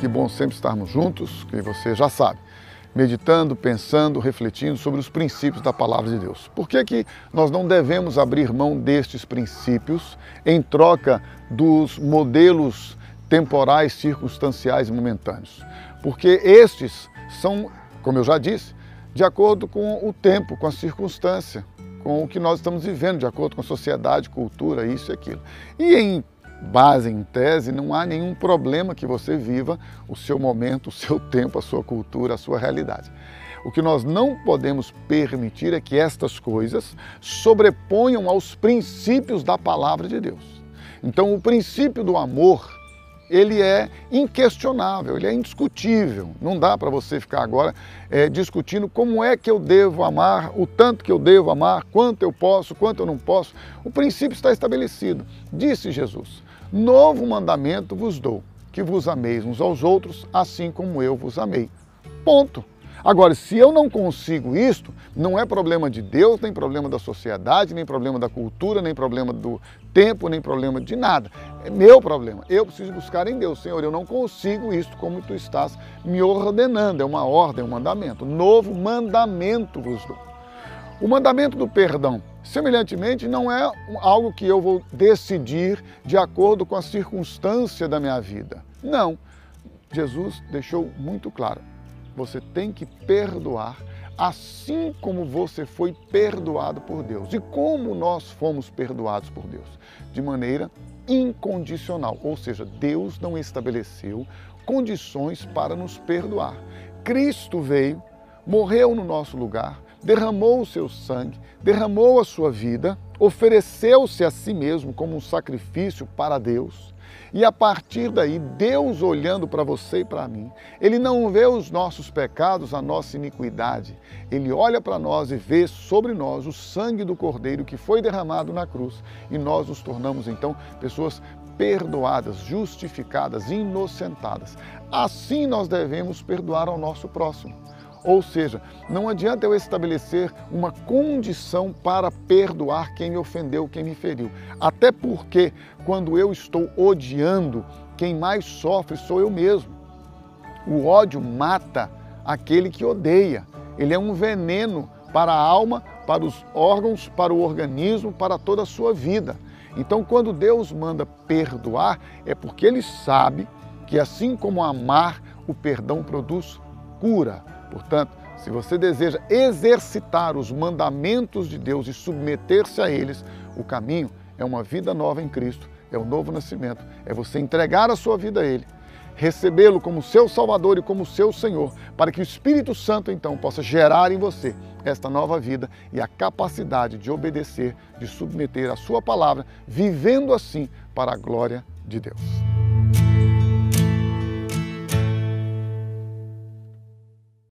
Que bom sempre estarmos juntos, que você já sabe, meditando, pensando, refletindo sobre os princípios da palavra de Deus. Por que, que nós não devemos abrir mão destes princípios em troca dos modelos temporais, circunstanciais e momentâneos? Porque estes são, como eu já disse, de acordo com o tempo, com a circunstância, com o que nós estamos vivendo, de acordo com a sociedade, cultura, isso e aquilo. E em base, em tese, não há nenhum problema que você viva o seu momento, o seu tempo, a sua cultura, a sua realidade. O que nós não podemos permitir é que estas coisas sobreponham aos princípios da palavra de Deus. Então, o princípio do amor ele é inquestionável, ele é indiscutível. Não dá para você ficar agora é, discutindo como é que eu devo amar, o tanto que eu devo amar, quanto eu posso, quanto eu não posso. O princípio está estabelecido. Disse Jesus: Novo mandamento vos dou, que vos ameis uns aos outros, assim como eu vos amei. Ponto. Agora, se eu não consigo isto, não é problema de Deus, nem problema da sociedade, nem problema da cultura, nem problema do tempo, nem problema de nada. É meu problema. Eu preciso buscar em Deus. Senhor, eu não consigo isto como tu estás me ordenando. É uma ordem, um mandamento. Novo mandamento vos dou. O mandamento do perdão, semelhantemente, não é algo que eu vou decidir de acordo com a circunstância da minha vida. Não. Jesus deixou muito claro você tem que perdoar assim como você foi perdoado por Deus. E como nós fomos perdoados por Deus? De maneira incondicional, ou seja, Deus não estabeleceu condições para nos perdoar. Cristo veio, morreu no nosso lugar, derramou o seu sangue, derramou a sua vida, ofereceu-se a si mesmo como um sacrifício para Deus e a partir daí, Deus olhando para você e para mim, Ele não vê os nossos pecados, a nossa iniquidade. Ele olha para nós e vê sobre nós o sangue do Cordeiro que foi derramado na cruz. E nós nos tornamos então pessoas perdoadas, justificadas, inocentadas. Assim nós devemos perdoar ao nosso próximo. Ou seja, não adianta eu estabelecer uma condição para perdoar quem me ofendeu, quem me feriu. Até porque, quando eu estou odiando, quem mais sofre sou eu mesmo. O ódio mata aquele que odeia. Ele é um veneno para a alma, para os órgãos, para o organismo, para toda a sua vida. Então, quando Deus manda perdoar, é porque Ele sabe que, assim como amar, o perdão produz cura. Portanto, se você deseja exercitar os mandamentos de Deus e submeter-se a eles, o caminho é uma vida nova em Cristo, é o novo nascimento, é você entregar a sua vida a Ele, recebê-lo como seu Salvador e como seu Senhor, para que o Espírito Santo então possa gerar em você esta nova vida e a capacidade de obedecer, de submeter a Sua palavra, vivendo assim para a glória de Deus.